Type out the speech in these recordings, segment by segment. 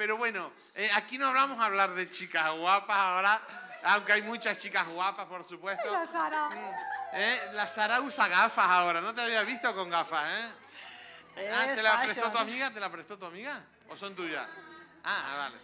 pero bueno, eh, aquí no vamos a hablar de chicas guapas ahora, aunque hay muchas chicas guapas, por supuesto. La Sara. Mm, eh, La Sara usa gafas ahora, no te había visto con gafas, ¿eh? Ah, ¿Te la prestó tu amiga? ¿Te la prestó tu amiga? ¿O son tuyas? Ah, vale.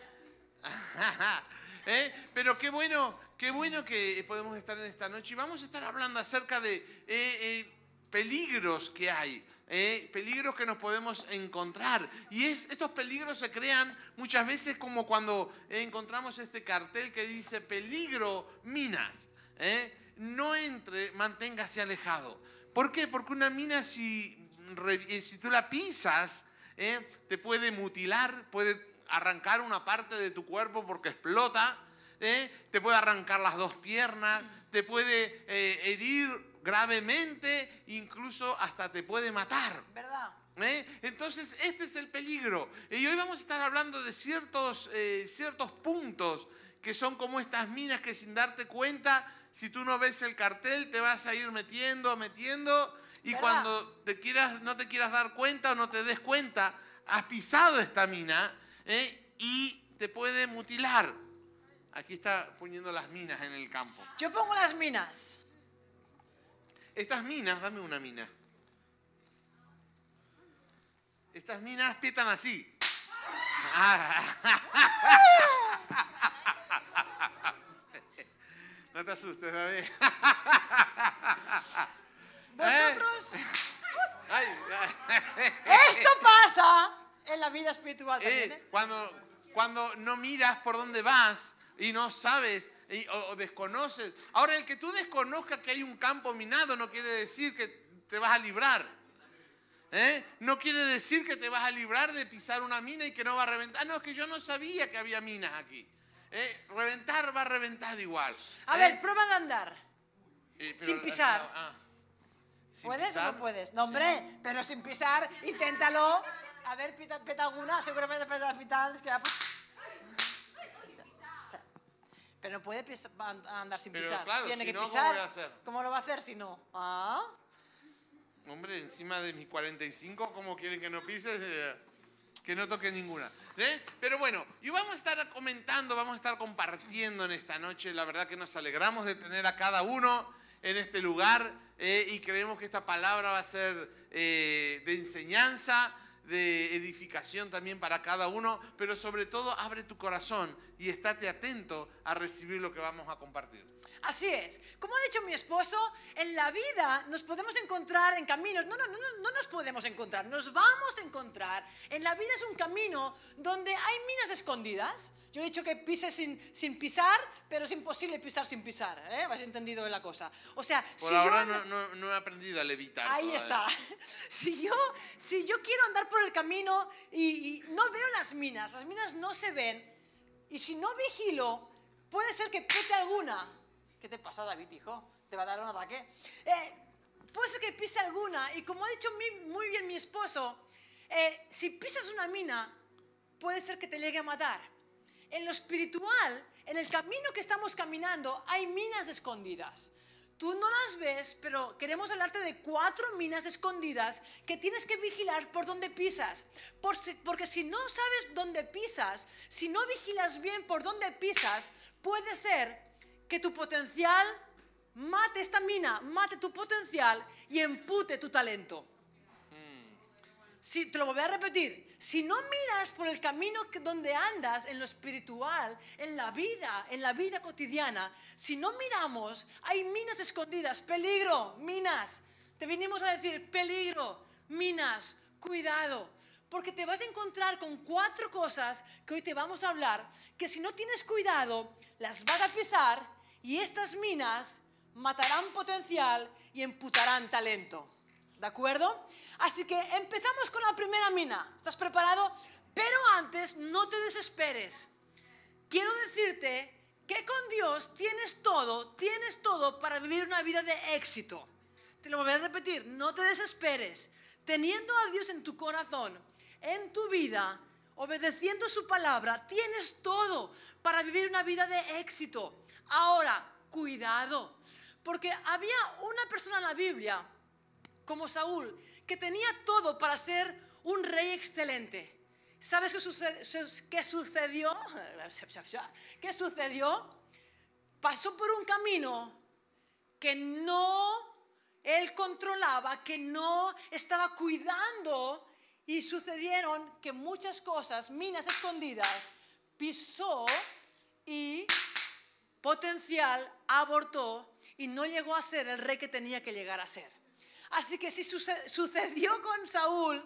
¿Eh? Pero qué bueno, qué bueno que podemos estar en esta noche y vamos a estar hablando acerca de eh, eh, peligros que hay. eh, peligros que nos podemos encontrar. Y es, estos peligros se crean muchas veces como cuando encontramos este cartel que dice peligro minas. ¿eh? No entre, manténgase alejado. ¿Por qué? Porque una mina si, eh, si tú la pisas, te puede mutilar, puede arrancar una parte de tu cuerpo porque explota, te puede arrancar las dos piernas, te puede herir gravemente, incluso hasta te puede matar. ¿Verdad? ¿eh? Entonces, este es el peligro. Y hoy vamos a estar hablando de ciertos, eh, ciertos puntos que son como estas minas que sin darte cuenta, si tú no ves el cartel, te vas a ir metiendo, metiendo, y ¿Verdad? cuando te quieras, no te quieras dar cuenta o no te des cuenta, has pisado esta mina ¿eh? y te puede mutilar. Aquí está poniendo las minas en el campo. Yo pongo las minas. Estas minas, dame una mina. Estas minas pietan así. No te asustes, David. Vosotros, esto pasa en la vida espiritual también, Eh, ¿eh? cuando, cuando no miras por dónde vas y no sabes y- o, o desconoces. Ahora, el que tú desconozcas que hay un campo minado no quiere decir que te vas a librar. ¿eh? No quiere decir que te vas a librar de pisar una mina y que no va a reventar. Ah, No, es que yo no sabía que había minas aquí. ¿eh? Reventar va a reventar igual. A ¿eh? ver, prueba de andar. Pero- sin pisar. ah, sin ¿Puedes o pisar, no puedes? No, hombre, pero sin pisar, inténtalo. A ver, pita, peta alguna, seguramente peta pitar, es que va- Pero no puede andar sin Pero pisar. claro, Tiene si que no, ¿cómo pisar. voy a hacer? ¿Cómo lo va a hacer si no? Ah, Hombre, encima de mis 45, ¿cómo quieren que no pises? Eh, que no toque ninguna. ¿eh? Pero bueno, y vamos a estar comentando, vamos a estar compartiendo en esta noche. La verdad que nos alegramos de tener a cada uno en este lugar eh, y creemos que esta palabra va a ser eh, de enseñanza, de edificación también para cada uno, pero sobre todo abre tu corazón y estate atento a recibir lo que vamos a compartir. así es. Como ha dicho mi esposo, en la vida nos podemos encontrar en caminos. No, no, no, no, no nos podemos encontrar, nos vamos a encontrar. En la vida es un camino donde hay minas escondidas. Yo he dicho que pises sin, sin pisar, pero es imposible pisar sin pisar. ¿eh? ¿Has entendido la cosa? O sea, Por si ahora yo... no, no- no he aprendido a levitar. Ahí todavía. está. Si yo, si yo quiero andar por el camino y, no veo las minas, las minas no se ven, y si no vigilo, puede ser que pete alguna. ¿Qué te pasa, David, hijo? ¿Te va a dar un ataque? Eh, puede ser que pise alguna, y como ha dicho mi- muy bien mi esposo, eh, si pisas una mina, puede ser que te llegue a matar. En lo espiritual, en el camino que estamos caminando, hay minas escondidas. Tú no las ves, pero queremos hablarte de cuatro minas escondidas que tienes que vigilar por dónde pisas. Porque si no sabes dónde pisas, si no vigilas bien por dónde pisas, puede ser que tu potencial mate esta mina, mate tu potencial y empute tu talento. Si, te lo voy a repetir. Si no miras por el camino que- donde andas, en lo espiritual, en la vida, en la vida cotidiana, si no miramos, hay minas escondidas. Peligro, minas. Te vinimos a decir, peligro, minas, cuidado. Porque te vas a encontrar con cuatro cosas que hoy te vamos a hablar, que si no tienes cuidado, las vas a pisar y estas minas matarán potencial y emputarán talento. ¿De acuerdo? Así que empezamos con la primera mina. ¿Estás preparado? Pero antes, no te desesperes. Quiero decirte que con Dios tienes todo, tienes todo para vivir una vida de éxito. Te lo voy a repetir, no te desesperes. Teniendo a Dios en tu corazón, en tu vida, obedeciendo su palabra, tienes todo para vivir una vida de éxito. Ahora, cuidado, porque había una persona en la Biblia como Saúl, que tenía todo para ser un rey excelente. ¿Sabes qué, sucedió? ¿Qué sucedió? Pasó por un camino que no él controlaba, que no estaba cuidando y sucedieron que muchas cosas, minas escondidas, pisó y potencial abortó y no llegó a ser el rey que tenía que llegar a ser. Así que si suce- sucedió con Saúl,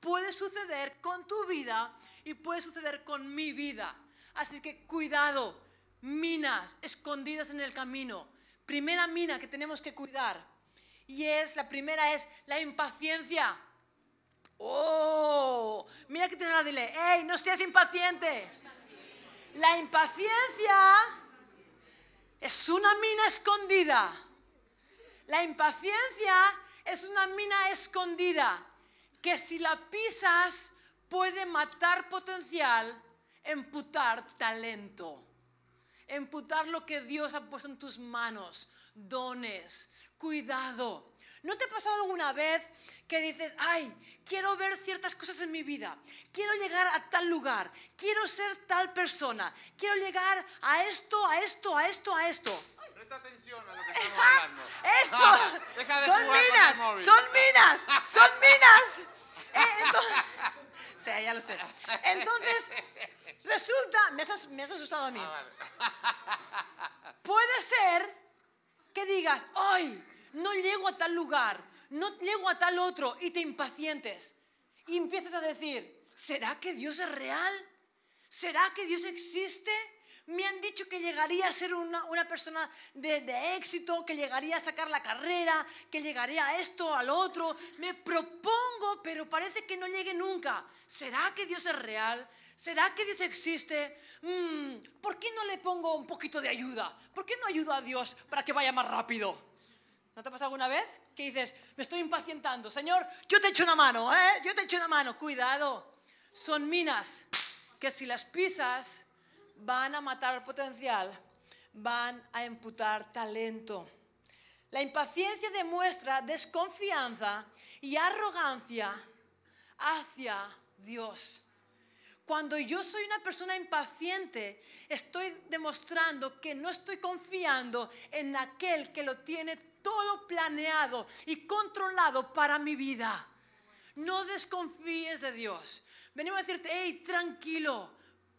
puede suceder con tu vida y puede suceder con mi vida. Así que cuidado, minas escondidas en el camino. Primera mina que tenemos que cuidar. Y es, la primera es la impaciencia. Oh, mira que tiene la dile, hey, no seas impaciente. La impaciencia es una mina escondida. La impaciencia es una mina escondida que si la pisas puede matar potencial, emputar talento, emputar lo que Dios ha puesto en tus manos, dones, cuidado. ¿No te ha pasado alguna vez que dices, ay, quiero ver ciertas cosas en mi vida, quiero llegar a tal lugar, quiero ser tal persona, quiero llegar a esto, a esto, a esto, a esto? Presta atención a lo que estamos hablando. Esto Deja de son jugar con el minas, móvil. son minas, son minas. Ya lo sé. Entonces, resulta, me has, me has asustado a mí. Ah. Puede ser que digas, ay, no llego a tal lugar, no llego a tal otro, y te impacientes. Y empiezas a decir, ¿será que Dios es real? ¿Será que Dios existe? Me han dicho que llegaría a ser una, persona de, de éxito, que llegaría a sacar la carrera, que llegaría a esto, al otro. Me propongo, pero parece que no llegue nunca. ¿Será que Dios es real? ¿Será que Dios existe? Mm, ¿Por qué no le pongo un poquito de ayuda? ¿Por qué no ayudo a Dios para que vaya más rápido? ¿No te ha pasado alguna vez que dices, me estoy impacientando? Señor, yo te echo una mano, ¿eh? Yo te echo una mano. Cuidado. Son minas que si las pisas van a matar potencial, van a imputar talento. La impaciencia demuestra desconfianza y arrogancia hacia Dios. Cuando yo soy una persona impaciente, estoy demostrando que no estoy confiando en aquel que lo tiene todo planeado y controlado para mi vida. No desconfíes de Dios. Venimos a decirte, hey, tranquilo,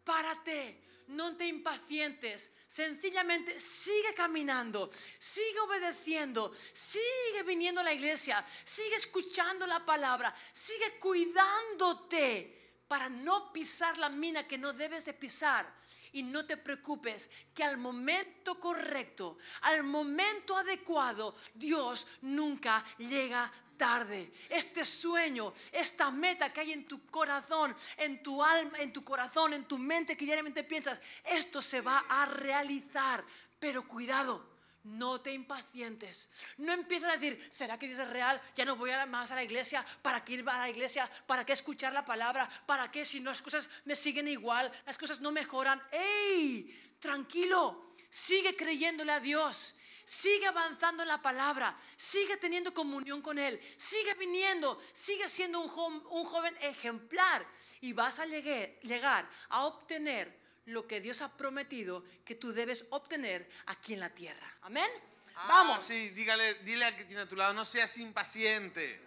párate, no te impacientes. Sencillamente sigue caminando, sigue obedeciendo, sigue viniendo a la iglesia, sigue escuchando la palabra, sigue cuidándote para no pisar la mina que no debes de pisar. Y no te preocupes que al momento correcto, al momento adecuado, Dios nunca llega tarde. Este sueño, esta meta que hay en tu corazón, en tu alma, en tu corazón, en tu mente que diariamente piensas, esto se va a realizar. Pero cuidado, no te impacientes. No empieces a decir, ¿será que Dios es real? Ya no voy más a la iglesia. ¿Para qué ir a la iglesia? ¿Para qué escuchar la palabra? ¿Para qué si no las cosas me siguen igual? Las cosas no mejoran. ¡Ey! Tranquilo. Sigue creyéndole a Dios. Sigue avanzando en la palabra. Sigue teniendo comunión con Él. Sigue viniendo. Sigue siendo un, jo- un joven ejemplar. Y vas a llegar a obtener lo que Dios ha prometido que tú debes obtener aquí en la tierra. Amén. Ah, Vamos. Sí, dígale, dile al que tiene a tu lado, no seas impaciente.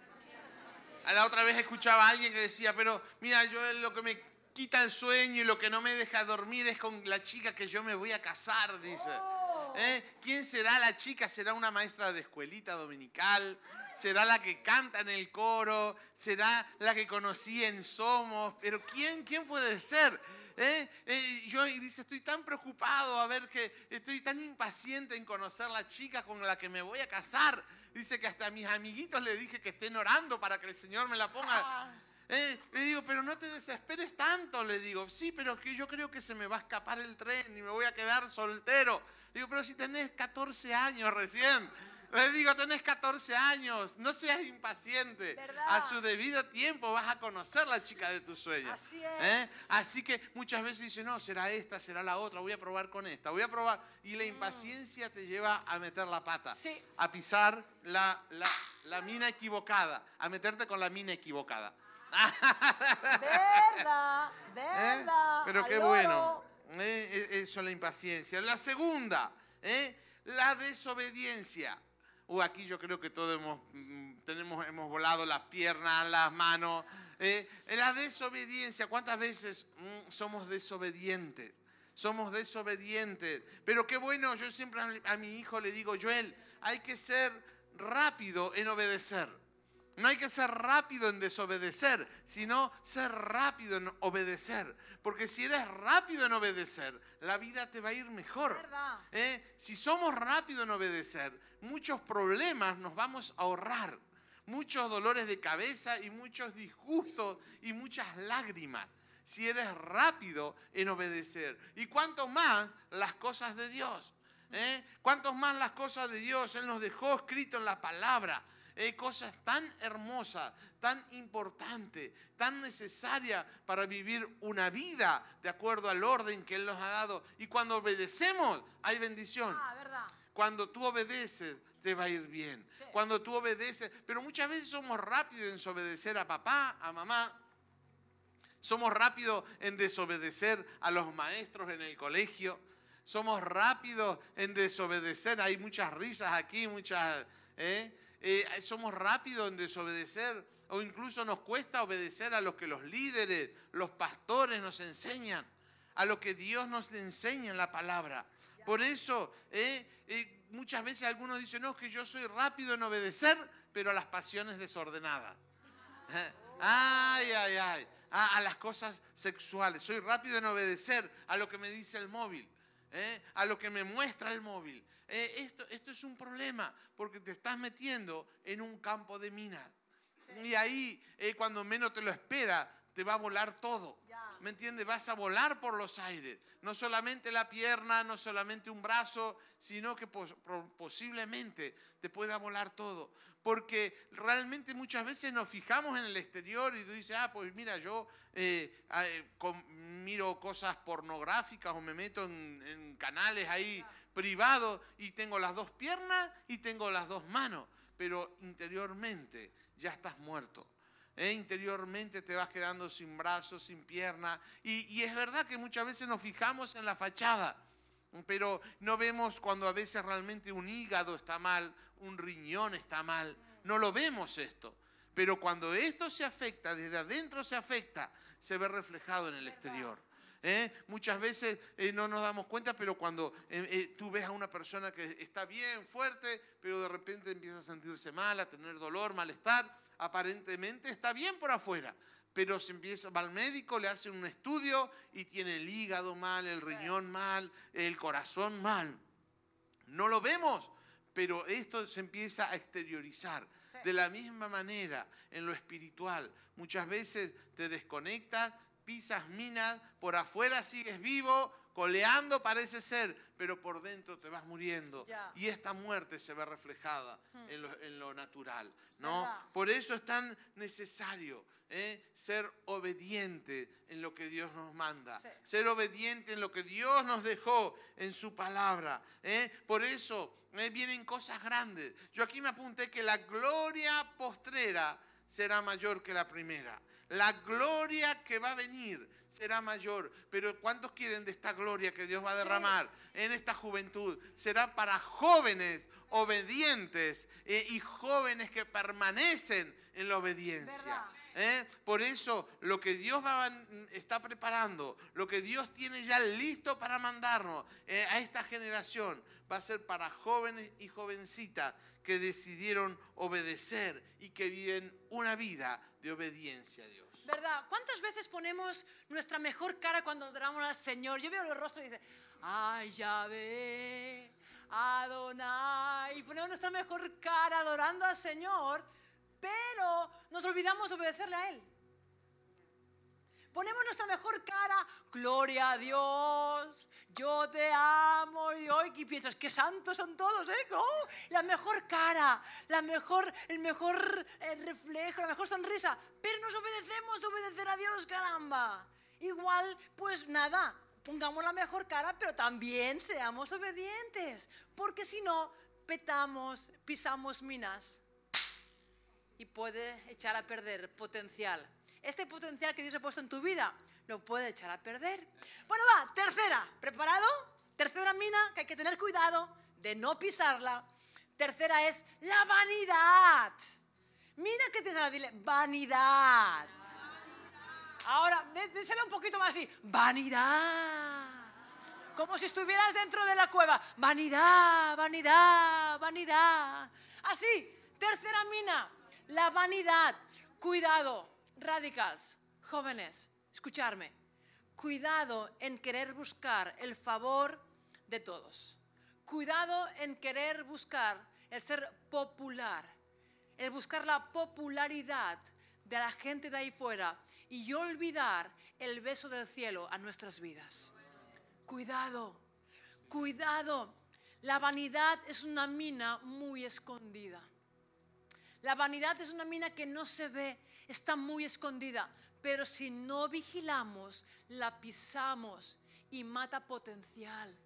A la otra vez escuchaba a alguien que decía, pero mira, yo lo que me quita el sueño y lo que no me deja dormir es con la chica que yo me voy a casar, dice. Oh. ¿Eh? ¿Quién será la chica? ¿Será una maestra de escuelita dominical? ¿Será la que canta en el coro? ¿Será la que conocí en Somos? Pero ¿quién, quién puede ser? ¿Eh? Eh, yo dice, estoy tan preocupado a ver que estoy tan impaciente en conocer la chica con la que me voy a casar. Dice que hasta a mis amiguitos le dije que estén orando para que el Señor me la ponga. Ah. Eh, le digo, pero no te desesperes tanto, le digo. Sí, pero que yo creo que se me va a escapar el tren y me voy a quedar soltero. Le digo, pero si tenés 14 años recién. Le digo, tenés 14 años, no seas impaciente. ¿Verdad? A su debido tiempo vas a conocer la chica de tus sueños. Así ¿Eh? es. Así que muchas veces dice, no, será esta, será la otra, voy a probar con esta, voy a probar. Y la impaciencia te lleva a meter la pata, Mm. Sí. a pisar la, la- la mina equivocada, a meterte con la mina equivocada. Verdad, ¿Eh? verdad. Pero qué bueno. loro. ¿eh? E- Eso es la impaciencia. La segunda, ¿eh? la desobediencia. Uh, aquí yo creo que todos hemos, mm, tenemos, hemos volado las piernas, las manos. ¿eh? La desobediencia, ¿cuántas veces mm, somos desobedientes? Somos desobedientes. Pero qué bueno, yo siempre a mi hijo le digo, Joel, hay que ser rápido en obedecer. No hay que ser rápido en desobedecer, sino ser rápido en obedecer. Porque si eres rápido en obedecer, la vida te va a ir mejor. ¿eh? Si somos rápidos en obedecer, muchos problemas nos vamos a ahorrar. Muchos dolores de cabeza y muchos disgustos y muchas lágrimas. Si eres rápido en obedecer. Y cuanto más las cosas de Dios. ¿eh? Más las cosas de Dios. Él nos dejó escrito en la palabra. Eh, cosas tan hermosas, tan importantes, tan necesarias para vivir una vida de acuerdo al orden que Él nos ha dado. Y cuando obedecemos, hay bendición. Ah, verdad. Cuando tú obedeces, te va a ir bien. Sí. Cuando tú obedeces, pero muchas veces somos rápidos en desobedecer a papá, a mamá. Somos rápidos en desobedecer a los maestros en el colegio. Somos rápidos en desobedecer. Hay muchas risas aquí, muchas... ¿eh? Eh, somos rápidos en desobedecer o incluso nos cuesta obedecer a lo que los líderes, los pastores nos enseñan, a lo que Dios nos enseña en la palabra. Por eso, eh, eh, muchas veces algunos dicen, no, que yo soy rápido en obedecer, pero a las pasiones desordenadas. Ay, ay, ay. A, las cosas sexuales. Soy rápido en obedecer a lo que me dice el móvil. A lo que me muestra el móvil. Eh, esto, esto es un problema porque te estás metiendo en un campo de minas. Y ahí, eh, cuando menos te lo espera, te va a volar todo. ¿Me entiendes? Vas a volar por los aires. No solamente la pierna, no solamente un brazo, sino que posiblemente te pueda volar todo. Porque realmente muchas veces nos fijamos en el exterior y tú dices, ah, pues mira, yo eh, ah, eh, miro cosas pornográficas o me meto en, en canales ahí privados y tengo las dos piernas y tengo las dos manos. Pero interiormente ya estás muerto. ¿eh? Interiormente te vas quedando sin brazos, sin piernas. Y, y es verdad que muchas veces nos fijamos en la fachada, pero no vemos cuando a veces realmente un hígado está mal, un riñón está mal. No lo vemos esto. Pero cuando esto se afecta, desde adentro se afecta, se ve reflejado en el exterior. ¿eh? Muchas veces eh, no nos damos cuenta, pero cuando eh, tú ves a una persona que está bien, fuerte, pero de repente empieza a sentirse mal, a tener dolor, malestar, aparentemente está bien por afuera, pero se empieza, va al médico, le hace un estudio y tiene el hígado mal, el riñón mal, el corazón mal. No lo vemos, pero esto se empieza a exteriorizar. Sí. De la misma manera, en lo espiritual, muchas veces te desconectas, pisas minas, por afuera sigues vivo, coleando parece ser, pero por dentro te vas muriendo. Y esta muerte se ve reflejada en, lo, en lo natural. ¿no? Verdad. Por eso es tan necesario ¿eh? ser obediente en lo que Dios nos manda, Sí. ser obediente en lo que Dios nos dejó en su palabra. ¿eh? Por eso ¿eh? vienen cosas grandes. Yo aquí me apunté que la gloria postrera será mayor que la primera. La gloria que va a venir será mayor. Pero ¿cuántos quieren de esta gloria que Dios va a Sí. derramar en esta juventud? Será para jóvenes obedientes eh, y jóvenes que permanecen en la obediencia. ¿eh? Por eso lo que Dios va está preparando, lo que Dios tiene ya listo para mandarnos eh, a esta generación, va a ser para jóvenes y jovencitas que decidieron obedecer y que viven una vida de obediencia a Dios. ¿Verdad? ¿Cuántas veces ponemos nuestra mejor cara cuando adoramos al Señor? Yo veo los rostros y dice, ay, Yahvé, Adonai. Y ponemos nuestra mejor cara adorando al Señor, pero nos olvidamos de obedecerle a Él. Ponemos nuestra mejor cara, gloria a Dios, yo te amo y hoy y piensas qué santos son todos, ¿eh? Oh, la mejor cara, la mejor, el mejor eh, reflejo, la mejor sonrisa, pero nos obedecemos de obedecer a Dios, caramba. Igual, pues nada, pongamos la mejor cara, pero también seamos obedientes, porque si no, petamos, pisamos minas y puede echar a perder potencial. Este potencial que Dios ha puesto en tu vida lo puede echar a perder. Bueno, va, tercera, ¿preparado? Tercera mina que hay que tener cuidado de no pisarla. Tercera es la vanidad. Mira que te sale, dile, vanidad. Ahora, díselo un poquito más así, vanidad. Como si estuvieras dentro de la cueva. Vanidad, vanidad, vanidad. Así, tercera mina, la vanidad. Cuidado, radicals, jóvenes, escucharme. Cuidado en querer buscar el favor de todos. Cuidado en querer buscar el ser popular, el buscar la popularidad de la gente de ahí fuera y olvidar el beso del cielo a nuestras vidas. Cuidado, cuidado. La vanidad es una mina muy escondida. La vanidad es una mina que no se ve, está muy escondida, pero si no vigilamos, la pisamos y mata potencial.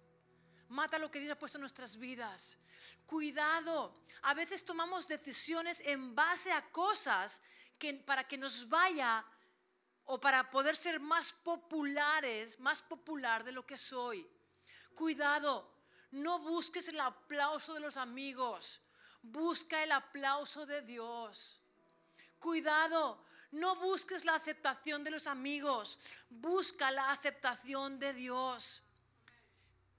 Mata lo que Dios ha puesto en nuestras vidas. Cuidado, a veces tomamos decisiones en base a cosas que para que nos vaya o para poder ser más populares, más popular de lo que soy. Cuidado, no busques el aplauso de los amigos, busca el aplauso de Dios. Cuidado, no busques la aceptación de los amigos, busca la aceptación de Dios.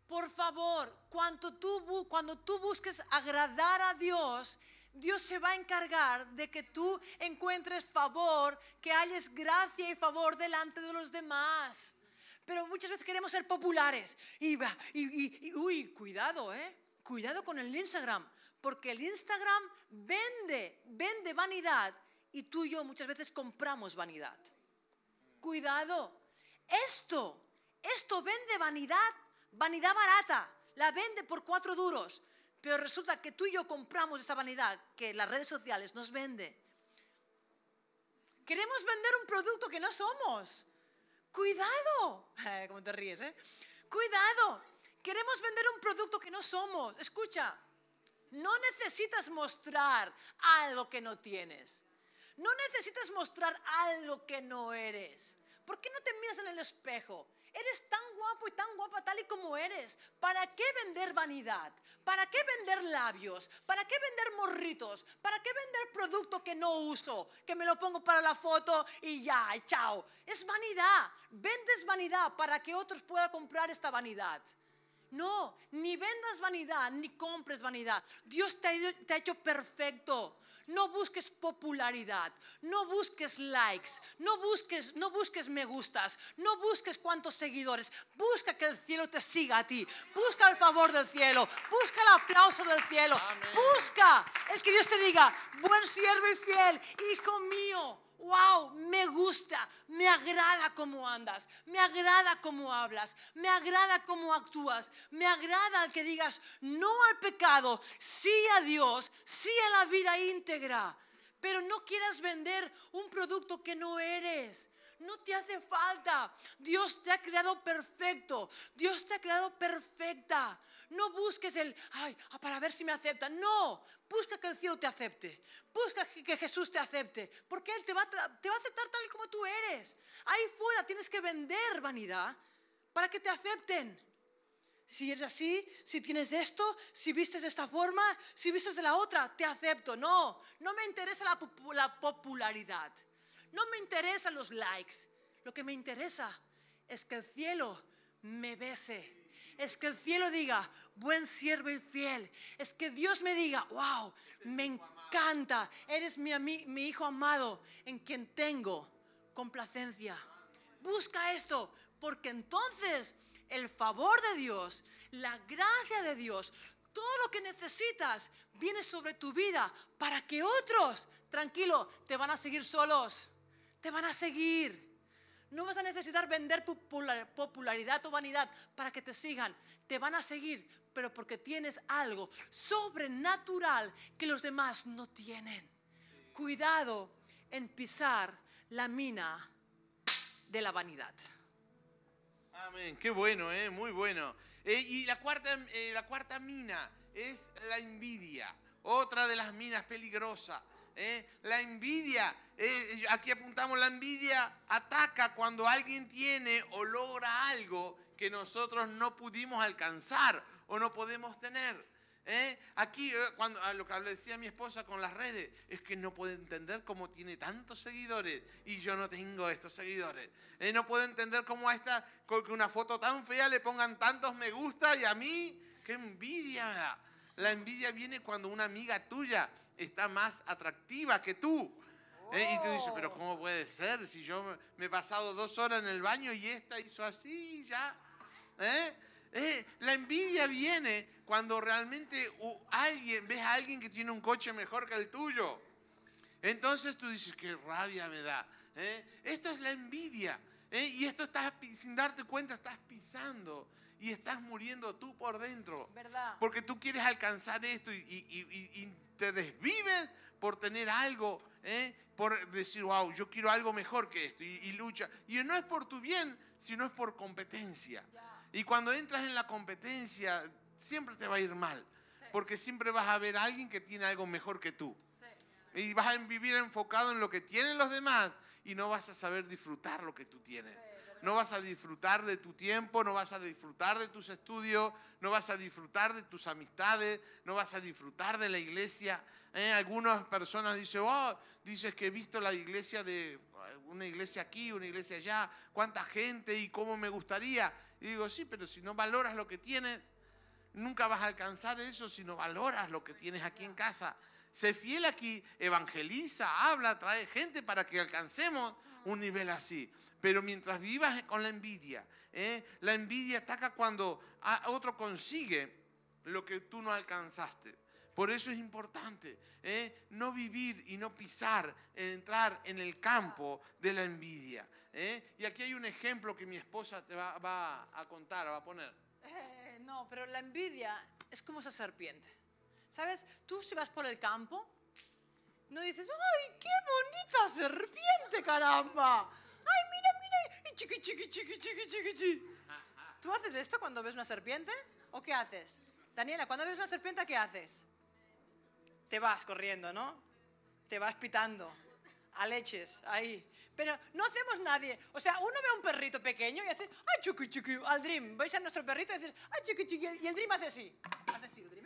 Por favor, cuando tú, busques agradar a Dios, Dios se va a encargar de que tú encuentres favor, que hayas gracia y favor delante de los demás. Pero muchas veces queremos ser populares. Y, y, y, uy, cuidado, ¿eh? Cuidado con el Instagram, porque el Instagram vende, vende vanidad y tú y yo muchas veces compramos vanidad. Cuidado, esto, esto vende vanidad, vanidad barata, la vende por cuatro duros. Pero resulta que tú y yo compramos esta vanidad que las redes sociales nos vende. Queremos vender un producto que no somos. Cuidado. ¿Cómo te ríes, eh? Cuidado. Queremos vender un producto que no somos. Escucha, no necesitas mostrar algo que no tienes. No necesitas mostrar algo que no eres. ¿Por qué no te miras en el espejo? Eres tan guapo y tan guapa tal y como eres. ¿Para qué vender vanidad? ¿Para qué vender labios? ¿Para qué vender morritos? ¿Para qué vender producto que no uso? Que me lo pongo para la foto y ya, chao. Es vanidad. Vendes vanidad para que otros puedan comprar esta vanidad. No, ni vendas vanidad, ni compres vanidad. Dios te ha, hecho perfecto. No busques popularidad, no busques likes, no busques, no busques me gustas, no busques cuántos seguidores. Busca que el cielo te siga a ti. Busca el favor del cielo, busca el aplauso del cielo. Busca el que Dios te diga, buen siervo y fiel, hijo mío wow, me gusta, me agrada cómo andas, me agrada cómo hablas, me agrada cómo actúas, me agrada al que digas no al pecado, sí a Dios, sí a la vida íntegra, pero no quieras vender un producto que no eres. No te hace falta. Dios te ha creado perfecto. Dios te ha creado perfecta. No busques el, ay, ah, para ver si me aceptan. No, busca que el cielo te acepte. Busca que Jesús te acepte. Porque Él te va, a aceptar tal y como tú eres. Ahí fuera tienes que vender vanidad para que te acepten. Si eres así, si tienes esto, si vistes de esta forma, si vistes de la otra, te acepto. No, no me interesa la popularidad. No me interesan los likes. Lo que me interesa es que el cielo me bese. Es que el cielo diga, buen siervo y fiel. Es que Dios me diga, wow, me encanta. Eres mi, mi hijo amado en quien tengo complacencia. Busca esto, porque entonces el favor de Dios, la gracia de Dios, todo lo que necesitas viene sobre tu vida para que otros, tranquilo, te van a seguir solos te van a seguir. No vas a necesitar vender popularidad o vanidad para que te sigan. Te van a seguir, pero porque tienes algo sobrenatural que los demás no tienen. Cuidado en pisar la mina de la vanidad. Amén, qué bueno, ¿eh? muy bueno. Eh, y la cuarta, eh, la cuarta mina es la envidia, otra de las minas peligrosas. ¿Eh? La envidia, eh, aquí apuntamos, la envidia ataca cuando alguien tiene o logra algo que nosotros no pudimos alcanzar o no podemos tener. ¿eh? Aquí, cuando, lo que decía mi esposa con las redes, es que no puede entender cómo tiene tantos seguidores y yo no tengo estos seguidores. no puedo entender cómo a esta, con una foto tan fea le pongan tantos me gusta y a mí, qué envidia. La envidia viene cuando una amiga tuya está más atractiva que tú. ¿eh? Y tú dices, pero ¿cómo puede ser? Si yo me he pasado dos horas en el baño y esta hizo así ya. ¿Eh? ¿Eh? La envidia viene cuando realmente alguien, ves a alguien que tiene un coche mejor que el tuyo. Entonces tú dices, qué rabia me da. Esto es la envidia. Y esto estás, sin darte cuenta, estás pisando y estás muriendo tú por dentro. ¿Verdad? Porque tú quieres alcanzar esto y te desvives por tener algo, ¿eh? por decir, wow, yo quiero algo mejor que esto, y, lucha. Y no es por tu bien, sino es por competencia. Y cuando entras en la competencia, siempre te va a ir mal, porque siempre vas a ver a alguien que tiene algo mejor que tú. Y vas a vivir enfocado en lo que tienen los demás y no vas a saber disfrutar lo que tú tienes no vas a disfrutar de tu tiempo, no vas a disfrutar de tus estudios, no vas a disfrutar de tus amistades, no vas a disfrutar de la iglesia. ¿eh? Algunas personas dicen, oh, dices que he visto la iglesia de una iglesia aquí, una iglesia allá, cuánta gente y cómo me gustaría. Y digo, sí, pero si no valoras lo que tienes, nunca vas a alcanzar eso si no valoras lo que tienes aquí en casa. Sé fiel aquí, evangeliza, habla, trae gente para que alcancemos un nivel así. Pero mientras vivas con la envidia, ¿eh? la envidia ataca cuando otro consigue lo que tú no alcanzaste. Por eso es importante ¿eh? no vivir y no pisar, entrar en el campo de la envidia. ¿eh? Y aquí hay un ejemplo que mi esposa te va, a contar, va a poner. no, pero la envidia es como esa serpiente. ¿Sabes? Tú si vas por el campo, no dices, ¡ay, qué bonita serpiente, caramba! ¡Ay, mira, mira! Y chiqui, chiqui, chiqui, chiqui, chiqui, chiqui. ¿Tú haces esto cuando ves una serpiente? ¿O qué haces? Daniela, cuando ves una serpiente, ¿qué haces? Te vas corriendo, ¿no? Te vas pitando. A leches, ahí. Pero no hacemos nadie. O sea, uno ve a un perrito pequeño y hace, ¡ay, chiqui, chiqui! Al Dream. Veis a nuestro perrito y dices, ¡ay, chiqui, chiqui! Y el Dream hace así. Hace así, el Dream,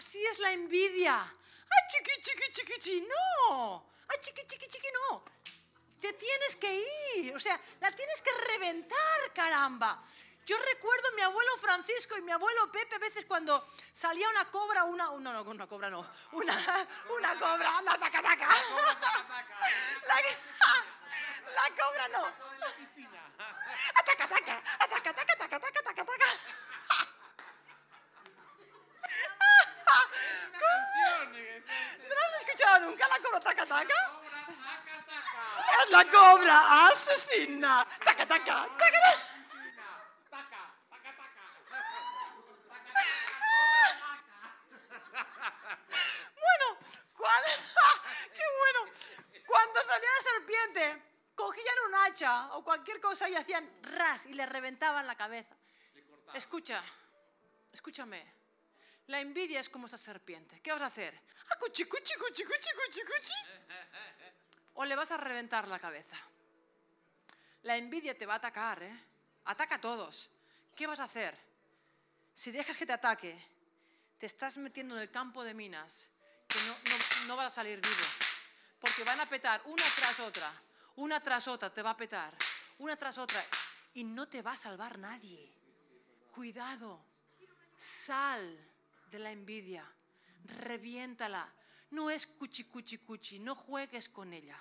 Así es la envidia. ¡Ay, chiqui, chiqui, chiqui, chiqui! ¡No! ¡Ay, chiqui, chiqui, chiqui, no! Te tienes que ir. O sea, la tienes que reventar, caramba. Yo recuerdo a mi abuelo Francisco y mi abuelo Pepe a veces cuando salía una cobra, una... No, no, una cobra no. Una, una cobra. ¡Anda, taca, taca! La, la cobra no. Ataca, ataca, ataca, ataca, ataca, ataca, ataca, ataca. ¿No has escuchado nunca la cobra taca, taca? Es la cobra asesina. Taca, taca, taca, taca. Bueno, cuando, qué bueno. Cuando salía la serpiente, cogían un hacha o cualquier cosa y hacían ras y le reventaban la cabeza. Escucha, escúchame. La envidia es como esa serpiente. ¿Qué vas a hacer? Ah, cuchi, cuchi, cuchi, cuchi, cuchi, cuchi. O le vas a reventar la cabeza. La envidia te va a atacar, ¿eh? Ataca a todos. ¿Qué vas a hacer? Si dejas que te ataque, te estás metiendo en el campo de minas que no, no, no vas a salir vivo. Porque van a petar una tras otra una tras otra te va a petar, una tras otra, y no te va a salvar nadie. Cuidado, sal de la envidia, reviéntala. No es cuchi, cuchi, cuchi, no juegues con ella.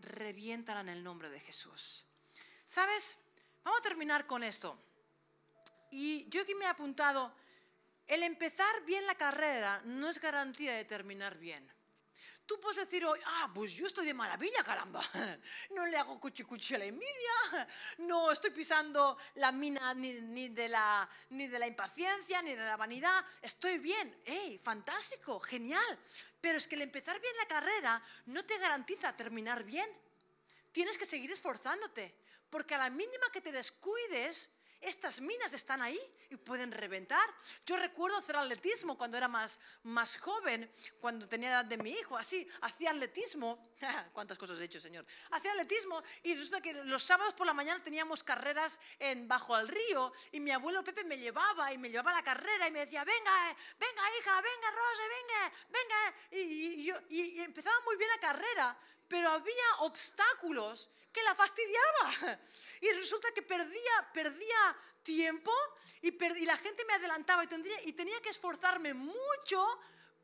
Reviéntala en el nombre de Jesús. ¿Sabes? Vamos a terminar con esto. Y yo aquí me he apuntado, el empezar bien la carrera no es garantía de terminar bien. Tú puedes decir hoy, ah, pues yo estoy de maravilla, caramba. No le hago cuchi cuchi a la envidia, no estoy pisando la mina ni, ni de la, ni de la impaciencia, ni de la vanidad. Estoy bien, ¡ey! Fantástico, genial. Pero es que el empezar bien la carrera no te garantiza terminar bien. Tienes que seguir esforzándote, porque a la mínima que te descuides, estas minas están ahí y pueden reventar. Yo recuerdo hacer atletismo cuando era más, más joven, cuando tenía edad de mi hijo, así, hacía atletismo. ¿Cuántas cosas he hecho, señor? Hacía atletismo y resulta que los sábados por la mañana teníamos carreras en, bajo al río y mi abuelo Pepe me llevaba y me llevaba la carrera y me decía, venga, eh, venga hija, venga Rose, venga, venga. Y, yo, y empezaba muy bien la carrera, pero había obstáculos que la fastidiaba. Y resulta que perdía, perdía tiempo y, la gente me adelantaba y, tendría, y tenía que esforzarme mucho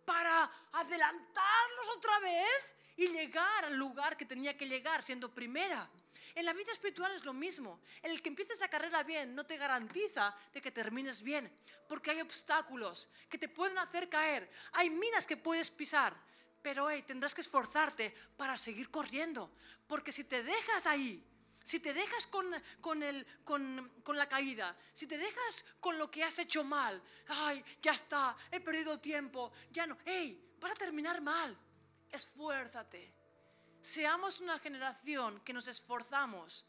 para adelantarlos otra vez y llegar al lugar que tenía que llegar, siendo primera. En la vida espiritual es lo mismo. El que empieces la carrera bien no te garantiza de que termines bien, porque hay obstáculos que te pueden hacer caer, hay minas que puedes pisar, pero hey, tendrás que esforzarte para seguir corriendo, porque si te dejas ahí, si te dejas con, la caída, si te dejas con lo que has hecho mal, ay, ya está, he perdido tiempo, ya no, hey, vas a terminar mal. Esfuérzate. Seamos una generación que nos esforzamos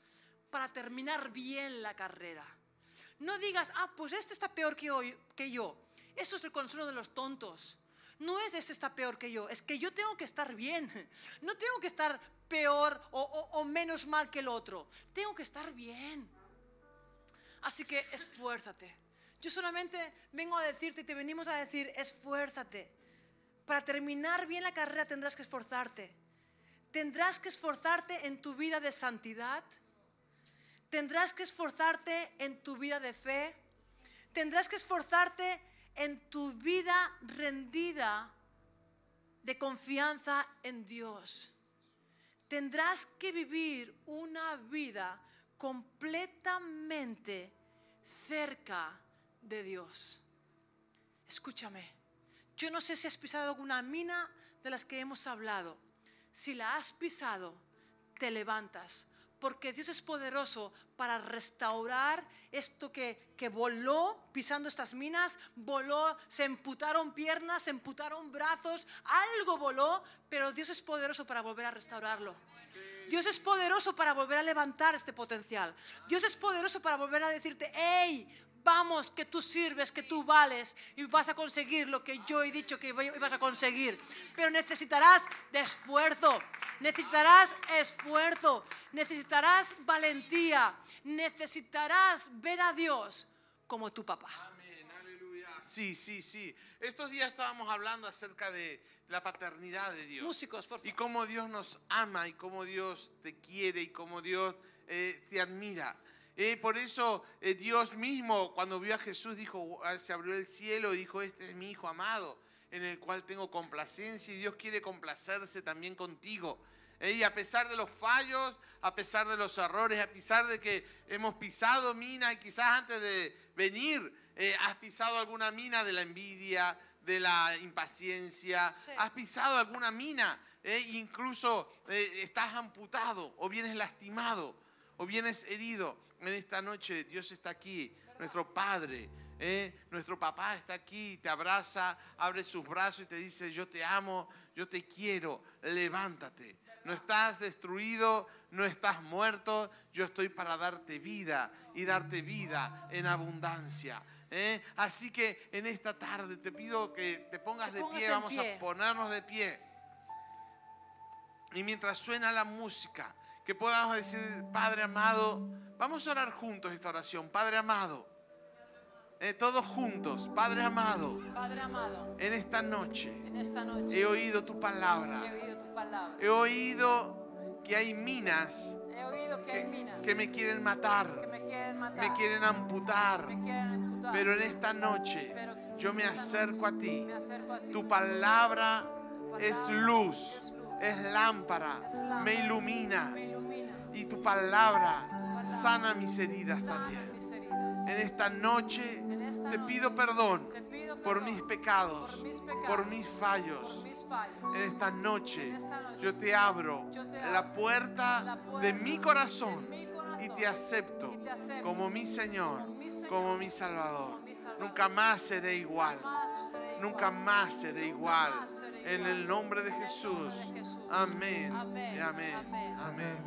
para terminar bien la carrera. No digas, ah, pues este está peor que, hoy, que yo. Eso es el consuelo de los tontos no es este está peor que yo, es que yo tengo que estar bien. No tengo que estar peor o, menos mal que el otro. Tengo que estar bien. Así que esfuérzate. Yo solamente vengo a decirte y te venimos a decir, esfuérzate. Para terminar bien la carrera tendrás que esforzarte. Tendrás que esforzarte en tu vida de santidad. Tendrás que esforzarte en tu vida de fe. Tendrás que esforzarte en tu vida rendida de confianza en Dios. Tendrás que vivir una vida completamente cerca de Dios. Escúchame, yo no sé si has pisado alguna mina de las que hemos hablado. Si la has pisado, te levantas, porque Dios es poderoso para restaurar esto que, que, voló pisando estas minas, voló, se emputaron piernas, se emputaron brazos, algo voló, pero Dios es poderoso para volver a restaurarlo. Dios es poderoso para volver a levantar este potencial. Dios es poderoso para volver a decirte, hey, Vamos, que tú sirves, que tú vales y vas a conseguir lo que yo he dicho que ibas a conseguir. Pero necesitarás de esfuerzo, necesitarás esfuerzo, necesitarás valentía, necesitarás ver a Dios como tu papá. Amén, aleluya. Sí, sí, sí. Estos días estábamos hablando acerca de la paternidad de Dios. Músicos, por favor. Y cómo Dios nos ama y cómo Dios te quiere y cómo Dios eh, te admira. Eh, por eso eh, Dios mismo, cuando vio a Jesús, dijo, se abrió el cielo y dijo, este es mi Hijo amado, en el cual tengo complacencia y Dios quiere complacerse también contigo. Eh, y a pesar de los fallos, a pesar de los errores, a pesar de que hemos pisado mina y quizás antes de venir has pisado alguna mina de la envidia, de la impaciencia, has pisado alguna mina, incluso estás amputado o vienes lastimado o vienes herido en esta noche Dios está aquí, nuestro Padre. ¿eh? Nuestro papá está aquí, te abraza, abre sus brazos y te dice, yo te amo, yo te quiero, levántate. No estás destruido, no estás muerto, yo estoy para darte vida y darte vida en abundancia. ¿eh? Así que en esta tarde te pido que te pongas de pie, vamos a ponernos de pie. Y mientras suena la música, que podamos decir, Padre amado, vamos a orar juntos esta oración, Padre amado. Eh, todos juntos, Padre amado, Padre amado en, esta noche, en esta noche he oído tu palabra. He oído, tu palabra. He oído que hay minas, he oído que, hay minas que, me quieren matar, que me quieren, matar, me quieren amputar. Me quieren amputar pero en esta noche yo me acerco, a ti. Tu palabra, es luz, es, luz, es lámpara, me ilumina y tu palabra sana mis heridas también. En esta noche te pido perdón por mis pecados, por mis fallos. En esta noche yo te abro la puerta de mi corazón y te acepto como mi Señor, como mi Salvador. Nunca más seré igual. Nunca más seré igual. En el nombre de Jesús. Amén. Amén. Amén.